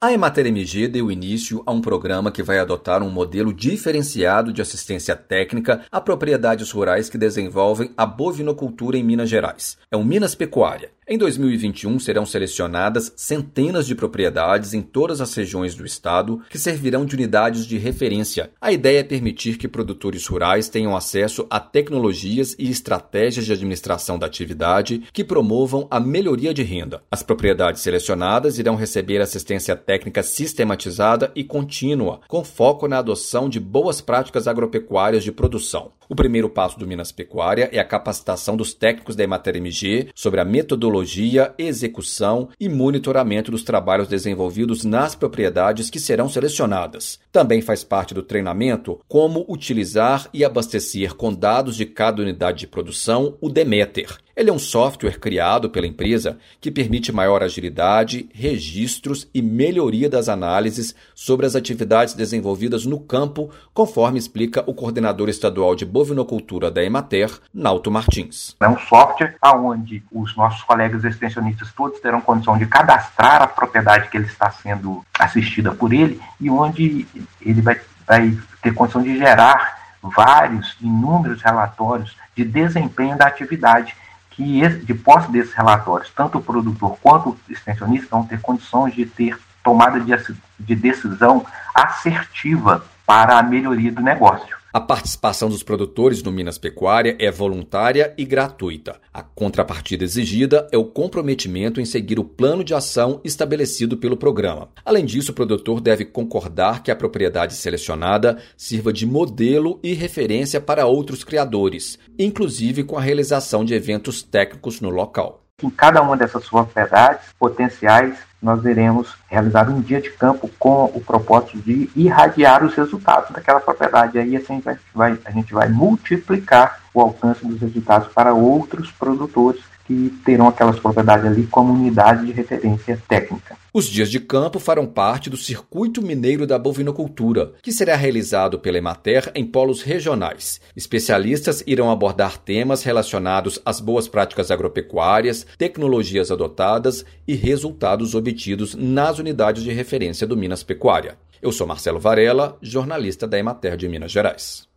A Emater MG deu início a um programa que vai adotar um modelo diferenciado de assistência técnica a propriedades rurais que desenvolvem a bovinocultura em Minas Gerais. É um Minas Pecuária. Em 2021 serão selecionadas centenas de propriedades em todas as regiões do estado que servirão de unidades de referência. A ideia é permitir que produtores rurais tenham acesso a tecnologias e estratégias de administração da atividade que promovam a melhoria de renda. As propriedades selecionadas irão receber assistência técnica sistematizada e contínua, com foco na adoção de boas práticas agropecuárias de produção. O primeiro passo do Minas Pecuária é a capacitação dos técnicos da Emater MG sobre a metodologia, execução e monitoramento dos trabalhos desenvolvidos nas propriedades que serão selecionadas. Também faz parte do treinamento como utilizar e abastecer com dados de cada unidade de produção o Demeter. Ele é um software criado pela empresa que permite maior agilidade, registros e melhoria das análises sobre as atividades desenvolvidas no campo, conforme explica o coordenador estadual de bovinocultura da Emater, Nauto Martins. É um software onde os nossos colegas extensionistas todos terão condição de cadastrar a propriedade que ele está sendo assistida por ele e onde ele vai, vai ter condição de gerar vários, inúmeros relatórios de desempenho da atividade que, de posse desses relatórios, tanto o produtor quanto o extensionista vão ter condições de ter tomada de, de decisão assertiva para a melhoria do negócio. A participação dos produtores no Minas Pecuária é voluntária e gratuita. A contrapartida exigida é o comprometimento em seguir o plano de ação estabelecido pelo programa. Além disso, o produtor deve concordar que a propriedade selecionada sirva de modelo e referência para outros criadores, inclusive com a realização de eventos técnicos no local. Em cada uma dessas propriedades potenciais, nós iremos realizar um dia de campo com o propósito de irradiar os resultados daquela propriedade. Aí assim, gente vai, a gente vai multiplicar o alcance dos resultados para outros produtores que terão aquelas propriedades ali como unidade de referência técnica. Os dias de campo farão parte do Circuito Mineiro da Bovinocultura, que será realizado pela Emater em polos regionais. Especialistas irão abordar temas relacionados às boas práticas agropecuárias, tecnologias adotadas e resultados obtidos nas unidades de referência do Minas Pecuária. Eu sou Marcelo Varela, jornalista da Emater de Minas Gerais.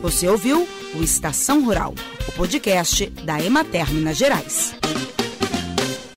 Você ouviu o Estação Rural, o podcast da Emater Minas Gerais.